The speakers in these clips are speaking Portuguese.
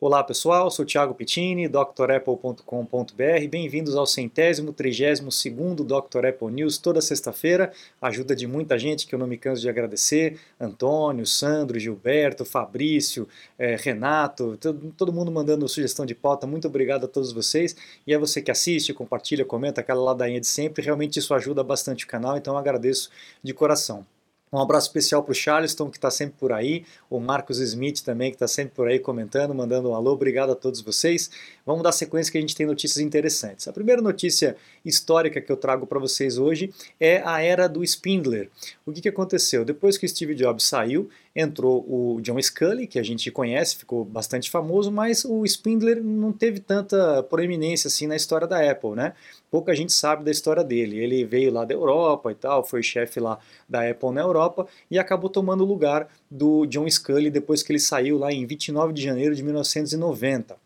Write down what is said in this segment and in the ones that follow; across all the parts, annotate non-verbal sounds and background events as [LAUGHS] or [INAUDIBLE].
Olá pessoal, sou Thiago Pittini, drapple.com.br. Bem-vindos ao centésimo, trigésimo segundo Dr. Apple News, toda sexta-feira. Ajuda de muita gente que eu não me canso de agradecer: Antônio, Sandro, Gilberto, Fabrício, eh, Renato, todo, mundo mandando sugestão de pauta. Muito obrigado a todos vocês. E é você que assiste, compartilha, comenta aquela ladainha de sempre. Realmente isso ajuda bastante o canal, então agradeço de coração. Um abraço especial para o Charleston, que está sempre por aí, o Marcos Smith também, que está sempre por aí comentando, mandando um alô, obrigado a todos vocês. Vamos dar sequência que a gente tem notícias interessantes. A primeira notícia histórica que eu trago para vocês hoje é a era do Spindler. O que, que aconteceu? Depois que o Steve Jobs saiu, entrou o John Scully, que a gente conhece, ficou bastante famoso, mas o Spindler não teve tanta proeminência assim na história da Apple, né? Pouca gente sabe da história dele. Ele veio lá da Europa e tal, foi chefe lá da Apple na Europa e acabou tomando o lugar do John Scully depois que ele saiu lá em 29 de janeiro de 1990.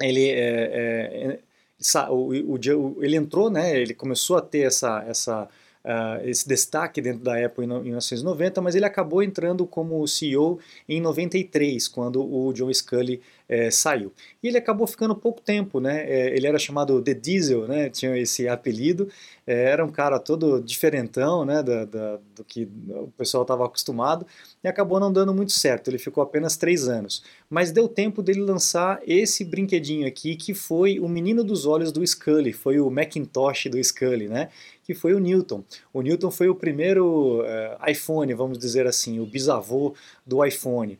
Ele é, é, é ele entrou, né? Ele começou a ter essa essa uh, esse destaque dentro da Apple em 1990, mas ele acabou entrando como CEO em 93, quando o John Scully é, saiu. E ele acabou ficando pouco tempo, né? É, ele era chamado The Diesel, né? Tinha esse apelido. É, era um cara todo diferentão, né? Da, da, do que o pessoal estava acostumado e acabou não dando muito certo. Ele ficou apenas três anos. Mas deu tempo dele lançar esse brinquedinho aqui, que foi o menino dos olhos do Scully, foi o Macintosh do Scully, né? Que foi o Newton. O Newton foi o primeiro uh, iPhone, vamos dizer assim, o bisavô do iPhone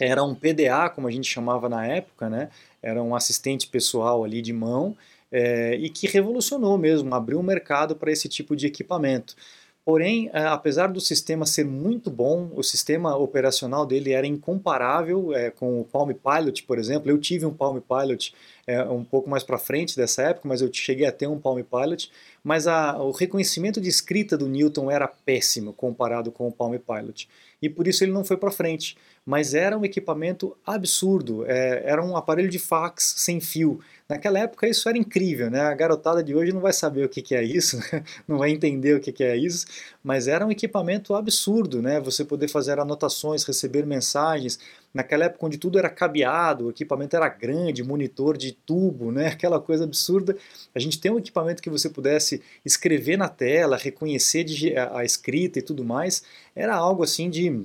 era um PDA, como a gente chamava na época, né? Era um assistente pessoal ali de mão é, e que revolucionou mesmo, abriu um mercado para esse tipo de equipamento. Porém, é, apesar do sistema ser muito bom, o sistema operacional dele era incomparável é, com o Palm Pilot, por exemplo. Eu tive um Palm Pilot é, um pouco mais para frente dessa época, mas eu cheguei a ter um Palm Pilot. Mas a, o reconhecimento de escrita do Newton era péssimo comparado com o Palm Pilot. E por isso ele não foi para frente mas era um equipamento absurdo, é, era um aparelho de fax sem fio. Naquela época isso era incrível, né? A garotada de hoje não vai saber o que, que é isso, [LAUGHS] não vai entender o que, que é isso, mas era um equipamento absurdo, né? Você poder fazer anotações, receber mensagens. Naquela época onde tudo era cabeado, o equipamento era grande, monitor de tubo, né? [LAUGHS] Aquela coisa absurda. A gente tem um equipamento que você pudesse escrever na tela, reconhecer a escrita e tudo mais. Era algo assim de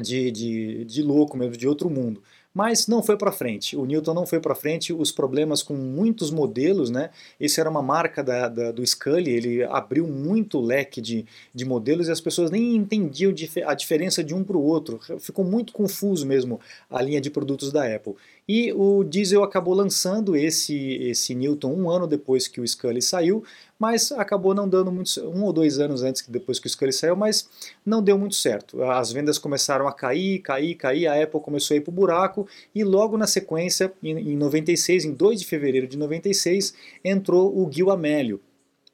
de, de, de louco mesmo, de outro mundo. Mas não foi para frente. O Newton não foi para frente. Os problemas com muitos modelos, né? Isso era uma marca da, da, do Scully. Ele abriu muito leque de, de modelos e as pessoas nem entendiam a diferença de um para o outro. Ficou muito confuso mesmo a linha de produtos da Apple. E o Diesel acabou lançando esse, esse Newton um ano depois que o Scully saiu, mas acabou não dando muito, um ou dois anos antes que depois que o Scully saiu, mas não deu muito certo. As vendas começaram a cair, cair, cair, a Apple começou a ir para o buraco e logo na sequência, em 96, em 2 de fevereiro de 96, entrou o Gil Amelio,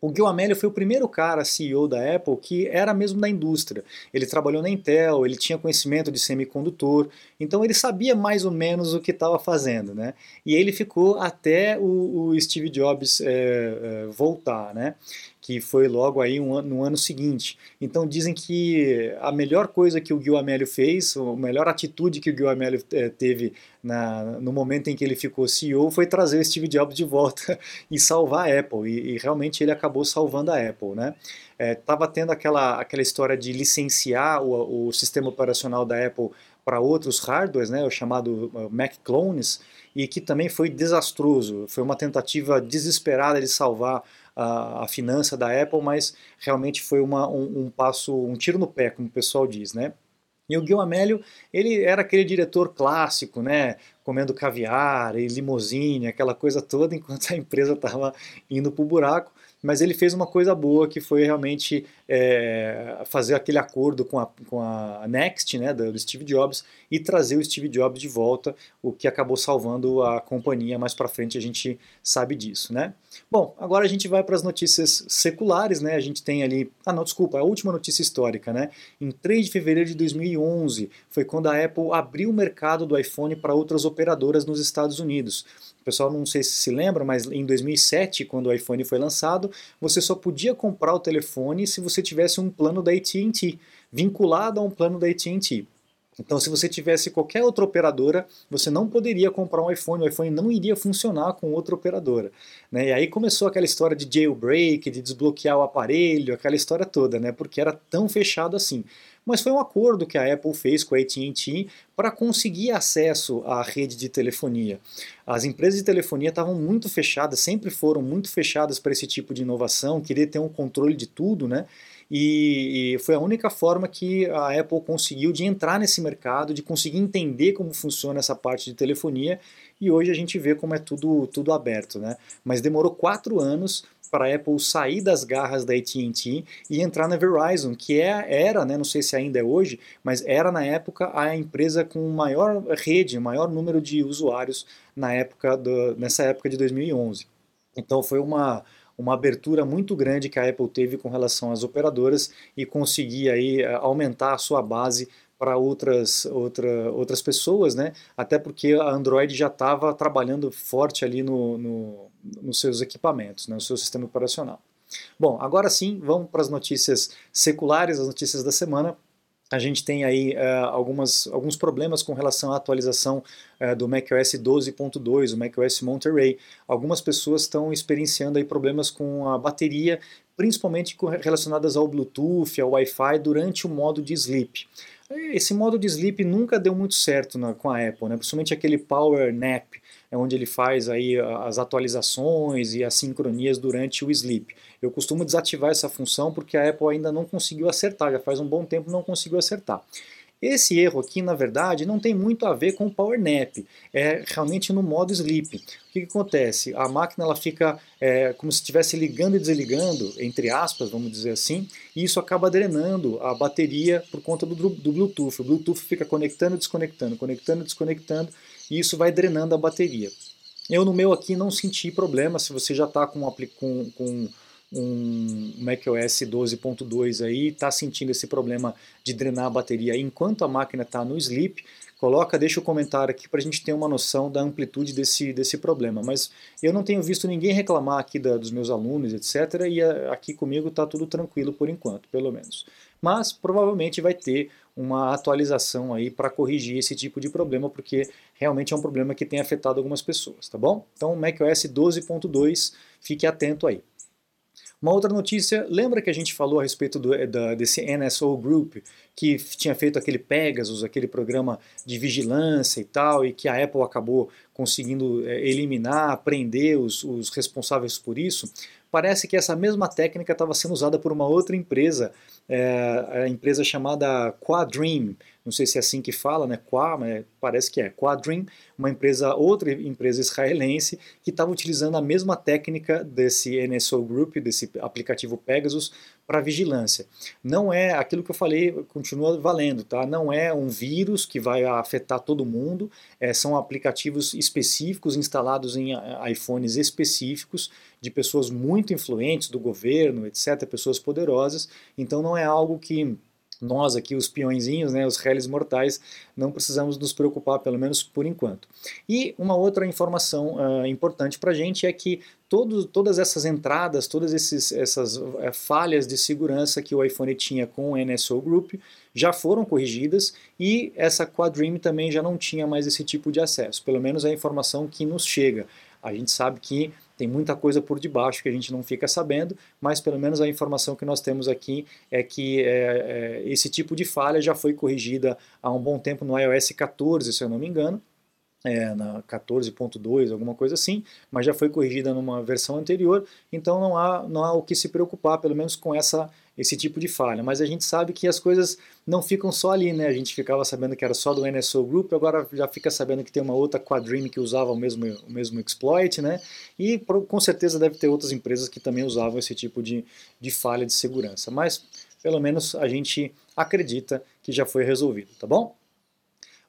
o Gil Amelio foi o primeiro cara, CEO da Apple, que era mesmo da indústria. Ele trabalhou na Intel, ele tinha conhecimento de semicondutor, então ele sabia mais ou menos o que estava fazendo, né? E ele ficou até o, o Steve Jobs é, é, voltar, né? Que foi logo aí um, no ano seguinte. Então dizem que a melhor coisa que o Gil Amelio fez, a melhor atitude que o Gil Amelio é, teve na, no momento em que ele ficou CEO foi trazer o Steve Jobs de volta [LAUGHS] e salvar a Apple. E, e realmente ele acabou salvando a Apple, né? Estava é, tendo aquela, aquela história de licenciar o, o sistema operacional da Apple para outros hardwares, né, o chamado uh, Mac Clones, e que também foi desastroso. Foi uma tentativa desesperada de salvar a, a finança da Apple, mas realmente foi uma, um, um, passo, um tiro no pé, como o pessoal diz, né? E o Gil Amélio, ele era aquele diretor clássico, né, comendo caviar e limousine, aquela coisa toda, [LAUGHS] enquanto a empresa estava indo para o buraco mas ele fez uma coisa boa que foi realmente é, fazer aquele acordo com a, com a Next, né, do Steve Jobs, e trazer o Steve Jobs de volta, o que acabou salvando a companhia. Mais para frente a gente sabe disso, né? Bom, agora a gente vai para as notícias seculares, né? A gente tem ali, ah não, desculpa, a última notícia histórica, né? Em 3 de fevereiro de 2011 foi quando a Apple abriu o mercado do iPhone para outras operadoras nos Estados Unidos pessoal não sei se se lembra, mas em 2007, quando o iPhone foi lançado, você só podia comprar o telefone se você tivesse um plano da AT&T, vinculado a um plano da AT&T. Então, se você tivesse qualquer outra operadora, você não poderia comprar um iPhone, o iPhone não iria funcionar com outra operadora. Né? E aí começou aquela história de jailbreak, de desbloquear o aparelho, aquela história toda, né? porque era tão fechado assim. Mas foi um acordo que a Apple fez com a AT&T para conseguir acesso à rede de telefonia. As empresas de telefonia estavam muito fechadas, sempre foram muito fechadas para esse tipo de inovação, queria ter um controle de tudo, né? E, e, foi a única forma que a Apple conseguiu de entrar nesse mercado, de conseguir entender como funciona essa parte de telefonia, e hoje a gente vê como é tudo, tudo aberto. Né? Mas demorou quatro anos para a Apple sair das garras da AT&T e entrar na Verizon, que é, era, né, não sei se ainda é hoje, mas era na época a empresa com maior rede, maior número de usuários na época do, nessa época de 2011. Então foi uma, uma abertura muito grande que a Apple teve com relação às operadoras e conseguir aí eh, aumentar a sua base para outras, outra, outras pessoas, né? Até porque a Android já estava trabalhando forte ali no, no, nos seus equipamentos, né? no seu sistema operacional. Bom, agora sim, vamos para as notícias seculares, as notícias da semana a gente tem aí uh, algumas, alguns problemas com relação à atualização uh, do macOS 12.2, o macOS Monterey. Algumas pessoas estão experienciando aí problemas com a bateria, principalmente relacionadas ao Bluetooth, ao Wi-Fi, durante o modo de sleep. Esse modo de sleep nunca deu muito certo na, com a Apple, né? principalmente aquele Power Nap, é onde ele faz aí as atualizações e as sincronias durante o sleep. Eu costumo desativar essa função porque a Apple ainda não conseguiu acertar, já faz um bom tempo não conseguiu acertar. Esse erro aqui, na verdade, não tem muito a ver com o Power Nap, é realmente no modo sleep. O que, que acontece? A máquina ela fica é, como se estivesse ligando e desligando, entre aspas, vamos dizer assim, e isso acaba drenando a bateria por conta do, do Bluetooth. O Bluetooth fica conectando e desconectando, conectando e desconectando, e isso vai drenando a bateria. Eu no meu aqui não senti problema, se você já está com, com, com um macOS 12.2 aí está sentindo esse problema de drenar a bateria enquanto a máquina está no sleep, coloca, deixa o comentário aqui para a gente ter uma noção da amplitude desse, desse problema. Mas eu não tenho visto ninguém reclamar aqui da, dos meus alunos, etc. E a, aqui comigo está tudo tranquilo por enquanto, pelo menos. Mas provavelmente vai ter uma atualização aí para corrigir esse tipo de problema, porque realmente é um problema que tem afetado algumas pessoas, tá bom? Então, macOS 12.2, fique atento aí. Uma outra notícia, lembra que a gente falou a respeito do, da, desse NSO Group, que tinha feito aquele Pegasus, aquele programa de vigilância e tal, e que a Apple acabou conseguindo é, eliminar, prender os, os responsáveis por isso? Parece que essa mesma técnica estava sendo usada por uma outra empresa, é, a empresa chamada Quadream, não sei se é assim que fala, né? Qua, mas parece que é Quadrim, uma empresa, outra empresa israelense que estava utilizando a mesma técnica desse NSO Group, desse aplicativo Pegasus, para vigilância. Não é aquilo que eu falei, continua valendo, tá? Não é um vírus que vai afetar todo mundo, é, são aplicativos específicos instalados em iPhones específicos de pessoas muito influentes do governo, etc., pessoas poderosas. Então não é algo que nós aqui, os peõezinhos, né, os réis mortais, não precisamos nos preocupar, pelo menos por enquanto. E uma outra informação uh, importante para a gente é que todo, todas essas entradas, todas esses, essas uh, falhas de segurança que o iPhone tinha com o NSO Group já foram corrigidas e essa Quadream também já não tinha mais esse tipo de acesso, pelo menos a informação que nos chega. A gente sabe que tem muita coisa por debaixo que a gente não fica sabendo, mas pelo menos a informação que nós temos aqui é que é, é, esse tipo de falha já foi corrigida há um bom tempo no iOS 14, se eu não me engano, é, na 14.2, alguma coisa assim, mas já foi corrigida numa versão anterior, então não há, não há o que se preocupar, pelo menos com essa esse tipo de falha. Mas a gente sabe que as coisas não ficam só ali, né? A gente ficava sabendo que era só do NSO Group, agora já fica sabendo que tem uma outra Quadream que usava o mesmo, o mesmo exploit, né? E com certeza deve ter outras empresas que também usavam esse tipo de, de falha de segurança. Mas pelo menos a gente acredita que já foi resolvido, tá bom?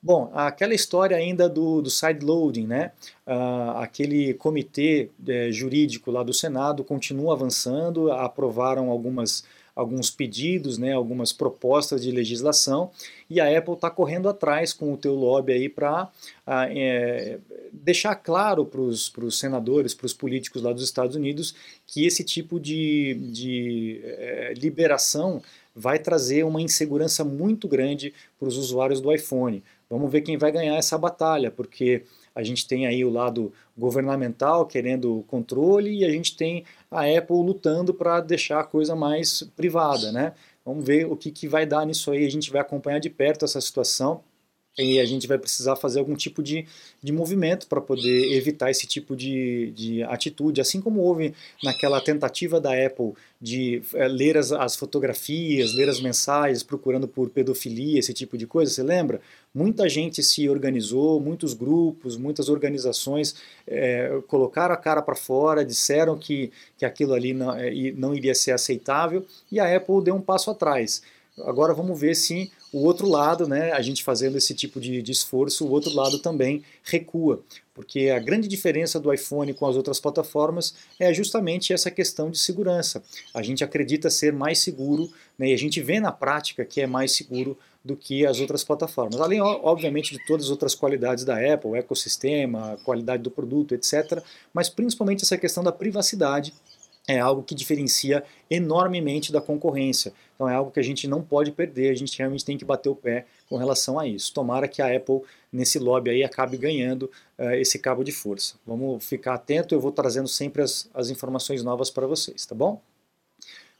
Bom, aquela história ainda do, do sideloading, né? Uh, aquele comitê é, jurídico lá do Senado continua avançando, aprovaram algumas alguns pedidos, né, algumas propostas de legislação, e a Apple está correndo atrás com o teu lobby aí para ah, é, deixar claro para os senadores, para os políticos lá dos Estados Unidos, que esse tipo de, de é, liberação vai trazer uma insegurança muito grande para os usuários do iPhone. Vamos ver quem vai ganhar essa batalha, porque a gente tem aí o lado governamental querendo controle e a gente tem a Apple lutando para deixar a coisa mais privada, né? Vamos ver o que, que vai dar nisso aí, a gente vai acompanhar de perto essa situação e a gente vai precisar fazer algum tipo de, de movimento para poder evitar esse tipo de, de atitude, assim como houve naquela tentativa da Apple de é, ler as, as, fotografias, ler as mensagens, procurando por pedofilia, esse tipo de coisa, você lembra? Muita gente se organizou, muitos grupos, muitas organizações é, colocaram a cara para fora, disseram que, que aquilo ali não, é, não iria ser aceitável, e a Apple deu um passo atrás. Agora vamos ver se o outro lado, né, a gente fazendo esse tipo de, de, esforço, o outro lado também recua. Porque a grande diferença do iPhone com as outras plataformas é justamente essa questão de segurança. A gente acredita ser mais seguro né, e a gente vê na prática que é mais seguro do que as outras plataformas. Além, obviamente, de todas as outras qualidades da Apple, ecossistema, qualidade do produto, etc. Mas principalmente essa questão da privacidade é algo que diferencia enormemente da concorrência. Então é algo que a gente não pode perder, a gente realmente tem que bater o pé com relação a isso. Tomara que a Apple, nesse lobby aí, acabe ganhando uh, esse cabo de força. Vamos ficar atento, eu vou trazendo sempre as, as informações novas para vocês, tá bom?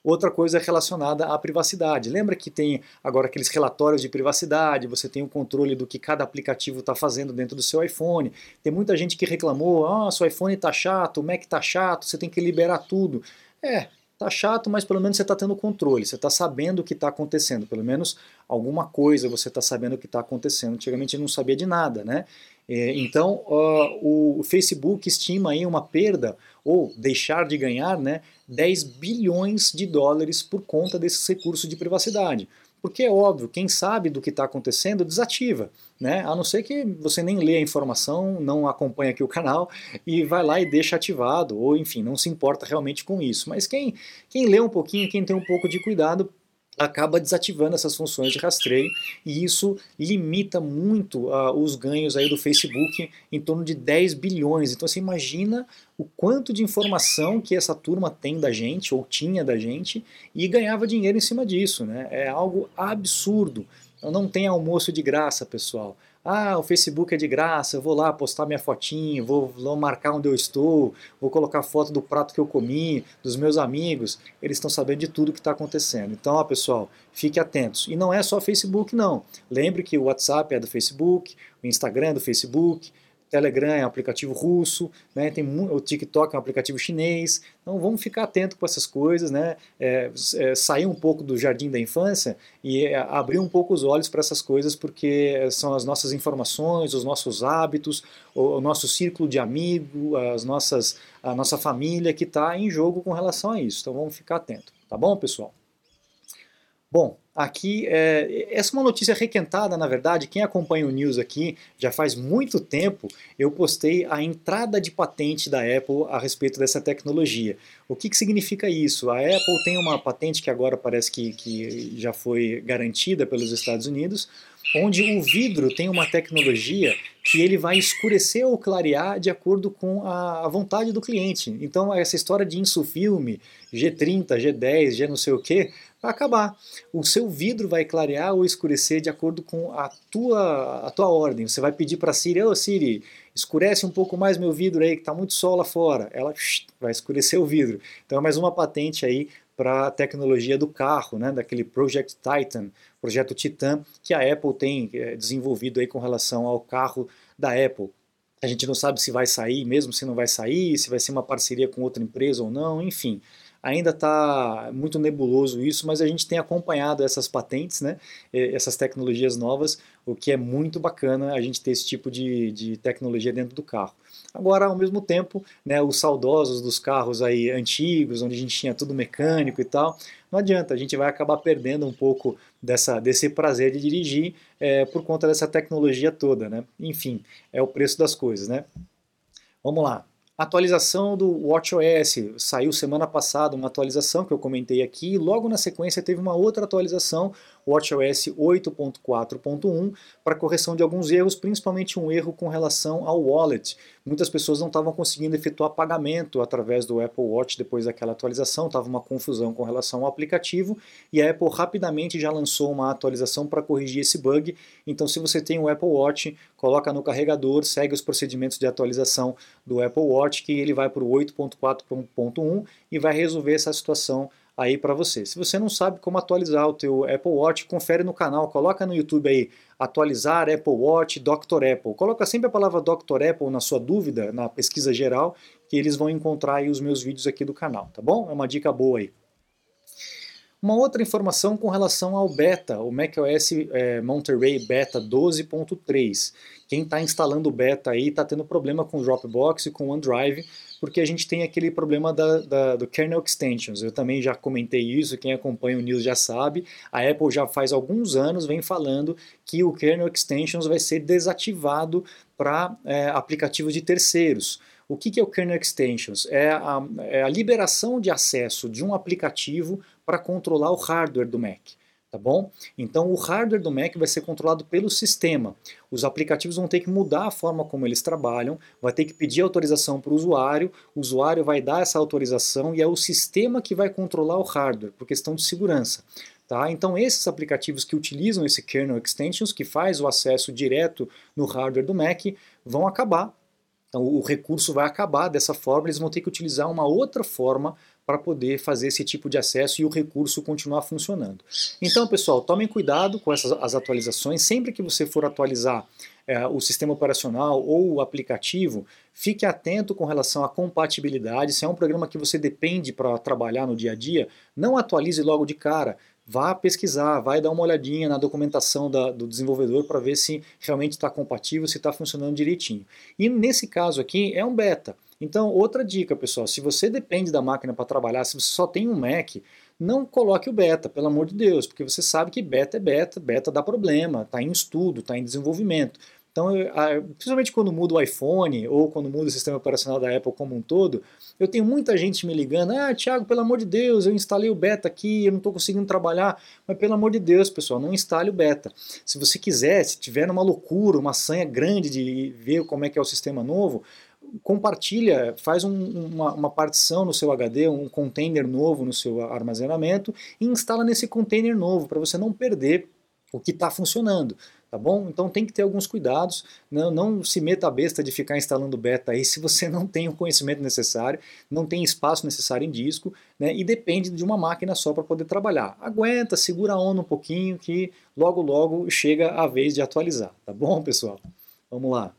Outra coisa é relacionada à privacidade. Lembra que tem agora aqueles relatórios de privacidade, você tem o controle do que cada aplicativo está fazendo dentro do seu iPhone. Tem muita gente que reclamou, ah, seu iPhone está chato, o Mac está chato, você tem que liberar tudo. É, tá chato, mas pelo menos você está tendo controle, você está sabendo o que está acontecendo, pelo menos alguma coisa você está sabendo o que está acontecendo. Antigamente não sabia de nada, né? É, então, o Facebook estima aí uma perda, ou deixar de ganhar, né, 10 bilhões de dólares por conta desses recursos de privacidade. Porque é óbvio, quem sabe do que está acontecendo desativa, né? A não ser que você nem lê a informação, não acompanha aqui o canal e vai lá e deixa ativado, ou enfim, não se importa realmente com isso. Mas quem, quem lê um pouquinho, quem tem um pouco de cuidado, acaba desativando essas funções de rastreio e isso limita muito uh, os ganhos aí do Facebook em torno de 10 bilhões. Então você imagina o quanto de informação que essa turma tem da gente ou tinha da gente e ganhava dinheiro em cima disso, né? É algo absurdo. Não tem almoço de graça, pessoal. Ah, o Facebook é de graça, eu vou lá postar minha fotinho, vou, vou marcar onde eu estou, vou colocar foto do prato que eu comi, dos meus amigos. Eles estão sabendo de tudo que está acontecendo. Então, ó, pessoal, fique atentos. E não é só Facebook, não. Lembre que o WhatsApp é do Facebook, o Instagram é do Facebook, Telegram é um aplicativo russo, né? tem o TikTok é um aplicativo chinês. Então vamos ficar atento com essas coisas, né? É, é, sair um pouco do jardim da infância e é, abrir um pouco os olhos para essas coisas, porque são as nossas informações, os nossos hábitos, o, o nosso círculo de amigo, as nossas, a nossa família que está em jogo com relação a isso. Então vamos ficar atento, tá bom, pessoal? Bom, aqui, é, essa é uma notícia requentada, na verdade, quem acompanha o News aqui já faz muito tempo, eu postei a entrada de patente da Apple a respeito dessa tecnologia. O que, que significa isso? A Apple tem uma patente que agora parece que, que já foi garantida pelos Estados Unidos, onde o vidro tem uma tecnologia que ele vai escurecer ou clarear de acordo com a, vontade do cliente. Então essa história de insufilme, G30, G10, G não sei o que, vai acabar. O seu vidro vai clarear ou escurecer de acordo com a tua, a tua ordem. Você vai pedir para a Siri, ô oh, Siri, escurece um pouco mais meu vidro aí, que está muito sol lá fora. Ela vai escurecer o vidro. Então é mais uma patente aí para a tecnologia do carro, né, daquele Project Titan, projeto Titan, que a Apple tem é, desenvolvido aí com relação ao carro da Apple. A gente não sabe se vai sair, mesmo se não vai sair, se vai ser uma parceria com outra empresa ou não, enfim. Ainda está muito nebuloso isso, mas a gente tem acompanhado essas patentes, né, essas tecnologias novas, o que é muito bacana a gente ter esse tipo de, de tecnologia dentro do carro. Agora, ao mesmo tempo, né, os saudosos dos carros aí antigos, onde a gente tinha tudo mecânico e tal, não adianta, a gente vai acabar perdendo um pouco dessa, desse prazer de dirigir é, por conta dessa tecnologia toda, né? Enfim, é o preço das coisas, né? Vamos lá. Atualização do WatchOS, saiu semana passada uma atualização que eu comentei aqui, logo na sequência teve uma outra atualização, WatchOS 8.4.1 para correção de alguns erros, principalmente um erro com relação ao wallet. Muitas pessoas não estavam conseguindo efetuar pagamento através do Apple Watch depois daquela atualização, estava uma confusão com relação ao aplicativo e a Apple rapidamente já lançou uma atualização para corrigir esse bug. Então, se você tem o Apple Watch, coloca no carregador, segue os procedimentos de atualização do Apple Watch, que ele vai para o 8.4.1 e vai resolver essa situação aí para você. Se você não sabe como atualizar o teu Apple Watch, confere no canal, coloca no YouTube aí atualizar Apple Watch Dr. Apple. Coloca sempre a palavra Dr. Apple na sua dúvida, na pesquisa geral, que eles vão encontrar aí os meus vídeos aqui do canal, tá bom? É uma dica boa aí. Uma outra informação com relação ao beta, o macOS é, Monterey Beta 12.3. Quem está instalando o beta aí está tendo problema com o Dropbox e com o OneDrive, porque a gente tem aquele problema da, da, do kernel extensions. Eu também já comentei isso, quem acompanha o news já sabe. A Apple já faz alguns anos vem falando que o kernel extensions vai ser desativado para é, aplicativos de terceiros. O que, que é o kernel extensions? É a, é a liberação de acesso de um aplicativo para controlar o hardware do Mac tá bom? Então o hardware do Mac vai ser controlado pelo sistema. Os aplicativos vão ter que mudar a forma como eles trabalham, vai ter que pedir autorização para o usuário, o usuário vai dar essa autorização e é o sistema que vai controlar o hardware, por questão de segurança. Tá? Então esses aplicativos que utilizam esse kernel extensions, que faz o acesso direto no hardware do Mac, vão acabar. Então o recurso vai acabar dessa forma, eles vão ter que utilizar uma outra forma para poder fazer esse tipo de acesso e o recurso continuar funcionando. Então, pessoal, tomem cuidado com essas as atualizações. Sempre que você for atualizar é, o sistema operacional ou o aplicativo, fique atento com relação à compatibilidade. Se é um programa que você depende para trabalhar no dia a dia, não atualize logo de cara vá pesquisar, vai dar uma olhadinha na documentação da, do desenvolvedor para ver se realmente está compatível, se está funcionando direitinho. E nesse caso aqui é um beta. Então, outra dica, pessoal, se você depende da máquina para trabalhar, se você só tem um Mac, não coloque o beta, pelo amor de Deus, porque você sabe que beta é beta, beta dá problema, está em estudo, está em desenvolvimento. Então, principalmente quando muda o iPhone ou quando muda o sistema operacional da Apple como um todo, eu tenho muita gente me ligando, ah, Thiago, pelo amor de Deus, eu instalei o beta aqui, eu não estou conseguindo trabalhar, mas pelo amor de Deus, pessoal, não instale o beta. Se você quiser, se tiver uma loucura, uma sanha grande de ver como é que é o sistema novo, compartilha, faz um, uma, uma, partição no seu HD, um container novo no seu armazenamento e instala nesse container novo para você não perder o que está funcionando. Tá bom? Então tem que ter alguns cuidados, não, não se meta a besta de ficar instalando beta aí [LAUGHS] se você não tem o conhecimento necessário, não tem espaço necessário em disco, né, e depende de uma máquina só para poder trabalhar. Aguenta, segura a onda um pouquinho que logo logo chega a vez de atualizar, tá bom pessoal? Vamos lá.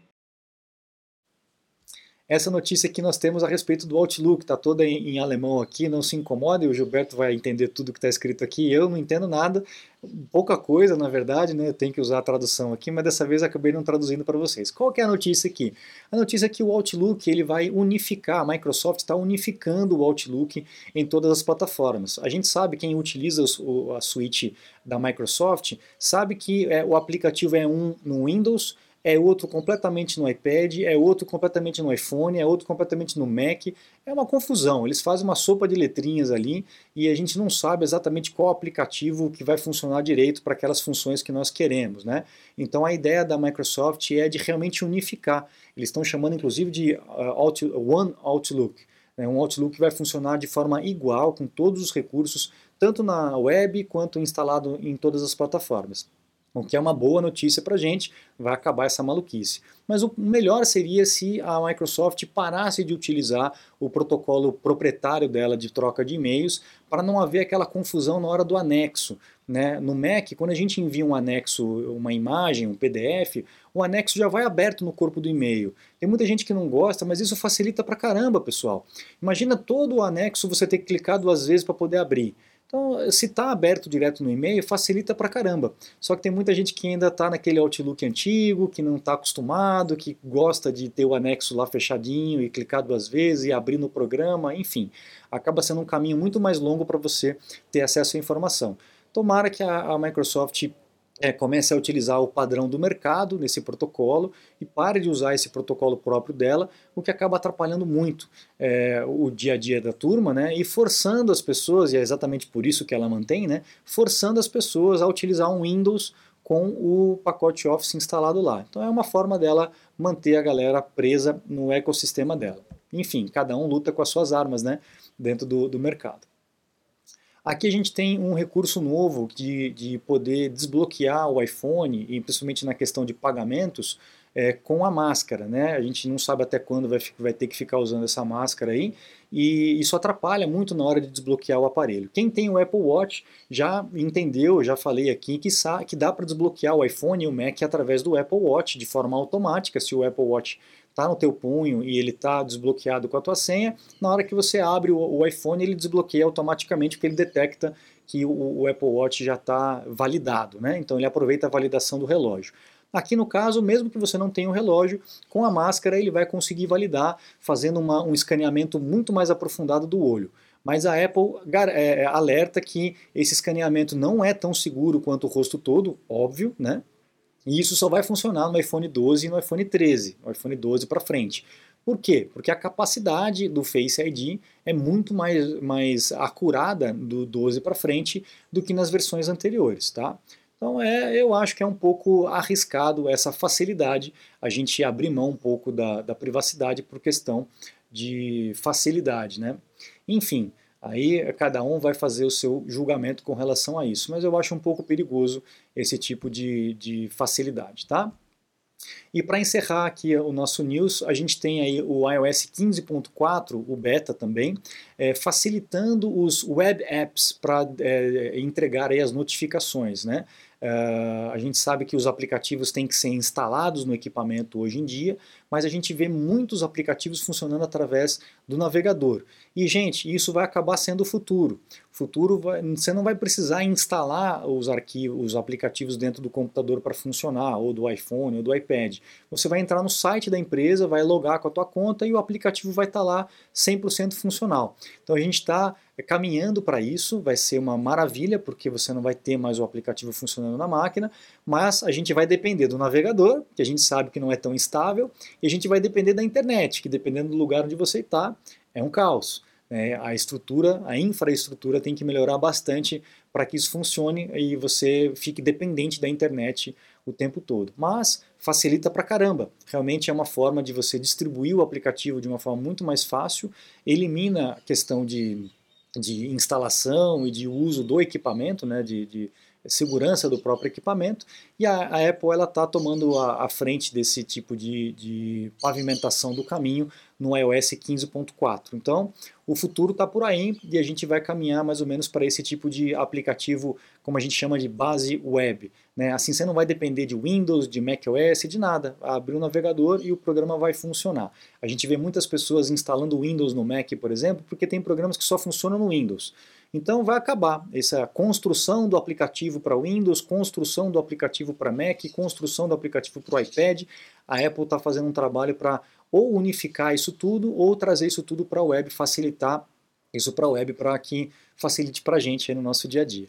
Essa notícia que nós temos a respeito do Outlook, está toda em, em, alemão aqui, não se incomode, o Gilberto vai entender tudo que está escrito aqui, eu não entendo nada, pouca coisa na verdade, né? tem que usar a tradução aqui, mas dessa vez acabei não traduzindo para vocês. Qual é a notícia aqui? A notícia é que o Outlook ele vai unificar, a Microsoft está unificando o Outlook em todas as plataformas. A gente sabe, quem utiliza a suíte da Microsoft, sabe que é, o aplicativo é um no Windows, é outro completamente no iPad, é outro completamente no iPhone, é outro completamente no Mac. É uma confusão. Eles fazem uma sopa de letrinhas ali e a gente não sabe exatamente qual aplicativo que vai funcionar direito para aquelas funções que nós queremos. Né? Então a ideia da Microsoft é de realmente unificar. Eles estão chamando inclusive de uh, One Outlook. Né? Um Outlook que vai funcionar de forma igual, com todos os recursos, tanto na web quanto instalado em todas as plataformas. O que é uma boa notícia para a gente, vai acabar essa maluquice. Mas o melhor seria se a Microsoft parasse de utilizar o protocolo proprietário dela de troca de e-mails para não haver aquela confusão na hora do anexo. Né? No Mac, quando a gente envia um anexo, uma imagem, um PDF, o anexo já vai aberto no corpo do e-mail. Tem muita gente que não gosta, mas isso facilita pra caramba, pessoal. Imagina todo o anexo você ter que clicar duas vezes para poder abrir. Então, se está aberto direto no e-mail, facilita pra caramba. Só que tem muita gente que ainda está naquele Outlook antigo, que não está acostumado, que gosta de ter o anexo lá fechadinho e clicar duas vezes e abrir no programa, enfim. Acaba sendo um caminho muito mais longo para você ter acesso à informação. Tomara que a, a Microsoft é, comece a utilizar o padrão do mercado nesse protocolo e pare de usar esse protocolo próprio dela, o que acaba atrapalhando muito é, o dia a dia da turma, né? E forçando as pessoas, e é exatamente por isso que ela mantém, né? Forçando as pessoas a utilizar um Windows com o pacote Office instalado lá. Então é uma forma dela manter a galera presa no ecossistema dela. Enfim, cada um luta com as suas armas, né? Dentro do, do mercado. Aqui a gente tem um recurso novo de, de poder desbloquear o iPhone, e principalmente na questão de pagamentos, é, com a máscara. Né? A gente não sabe até quando vai, vai ter que ficar usando essa máscara aí, e isso atrapalha muito na hora de desbloquear o aparelho. Quem tem o Apple Watch já entendeu, já falei aqui, que, que dá para desbloquear o iPhone e o Mac através do Apple Watch de forma automática, se o Apple Watch está no teu punho e ele está desbloqueado com a tua senha, na hora que você abre o, o iPhone ele desbloqueia automaticamente porque ele detecta que o, o Apple Watch já está validado, né? Então ele aproveita a validação do relógio. Aqui no caso, mesmo que você não tenha o um relógio, com a máscara ele vai conseguir validar, fazendo uma, um escaneamento muito mais aprofundado do olho. Mas a Apple é, alerta que esse escaneamento não é tão seguro quanto o rosto todo, óbvio, né? E isso só vai funcionar no iPhone 12 e no iPhone 13, no iPhone 12 para frente. Por quê? Porque a capacidade do Face ID é muito mais, mais acurada do 12 para frente do que nas versões anteriores, tá? Então é, eu acho que é um pouco arriscado essa facilidade, a gente abrir mão um pouco da, da privacidade por questão de facilidade, né? Enfim, Aí cada um vai fazer o seu julgamento com relação a isso, mas eu acho um pouco perigoso esse tipo de, de facilidade, tá? E para encerrar aqui o nosso news, a gente tem aí o iOS 15.4, o beta também, é, facilitando os web apps para é, entregar aí as notificações, né? Uh, a gente sabe que os aplicativos têm que ser instalados no equipamento hoje em dia, mas a gente vê muitos aplicativos funcionando através do navegador. E, gente, isso vai acabar sendo o futuro. O futuro vai, você não vai precisar instalar os arquivos, os aplicativos dentro do computador para funcionar, ou do iPhone, ou do iPad. Você vai entrar no site da empresa, vai logar com a tua conta e o aplicativo vai estar tá lá 100% funcional. Então a gente está caminhando para isso, vai ser uma maravilha, porque você não vai ter mais o aplicativo funcionando na máquina, mas a gente vai depender do navegador, que a gente sabe que não é tão estável, e a gente vai depender da internet, que dependendo do lugar onde você está, é um caos. É, a estrutura, a infraestrutura tem que melhorar bastante para que isso funcione e você fique dependente da internet o tempo todo. Mas facilita pra caramba. Realmente é uma forma de você distribuir o aplicativo de uma forma muito mais fácil, elimina a questão de, de instalação e de uso do equipamento, né, de, de segurança do próprio equipamento e a, a Apple está tomando a, a, frente desse tipo de, de pavimentação do caminho no iOS 15.4. Então o futuro está por aí e a gente vai caminhar mais ou menos para esse tipo de aplicativo, como a gente chama de base web. Né? Assim você não vai depender de Windows, de macOS, de nada. Abre o navegador e o programa vai funcionar. A gente vê muitas pessoas instalando Windows no Mac, por exemplo, porque tem programas que só funcionam no Windows. Então vai acabar essa construção do aplicativo para Windows, construção do aplicativo para Mac, construção do aplicativo para o iPad. A Apple está fazendo um trabalho para ou unificar isso tudo ou trazer isso tudo para a web, facilitar isso para a web para que facilite para a gente no nosso dia a dia.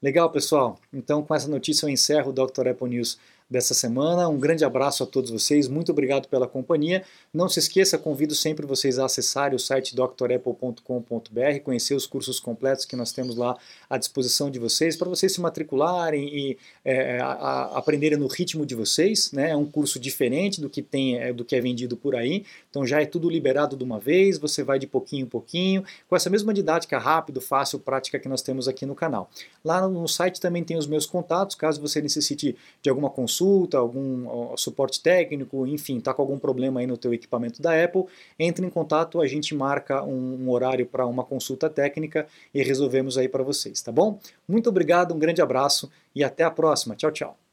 Legal, pessoal? Então, com essa notícia eu encerro o Dr. Apple News dessa semana. Um grande abraço a todos vocês, muito obrigado pela companhia. Não se esqueça, convido sempre vocês a acessarem o site drapple.com.br, conhecer os cursos completos que nós temos lá à disposição de vocês, para vocês se matricularem e é, a, a, aprenderem no ritmo de vocês. Né? É um curso diferente do que, tem, é, do que é vendido por aí, então já é tudo liberado de uma vez, você vai de pouquinho em pouquinho, com essa mesma didática rápido, fácil, prática que nós temos aqui no canal. Lá no site também tem os meus contatos, caso você necessite de alguma consulta consulta, algum suporte técnico, enfim, está com algum problema aí no teu equipamento da Apple, entre em contato, a gente marca um, um horário para uma consulta técnica e resolvemos aí para vocês, tá bom? Muito obrigado, um grande abraço e até a próxima. Tchau, tchau.